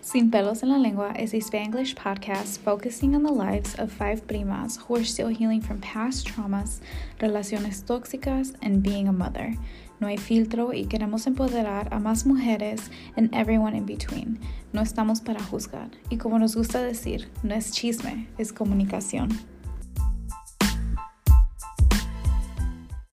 Sin Pelos en la Lengua is a este Spanglish podcast focusing on the lives of five primas who are still healing from past traumas, relaciones tóxicas, and being a mother. No hay filtro y queremos empoderar a más mujeres and everyone in between. No estamos para juzgar. Y como nos gusta decir, no es chisme, es comunicación.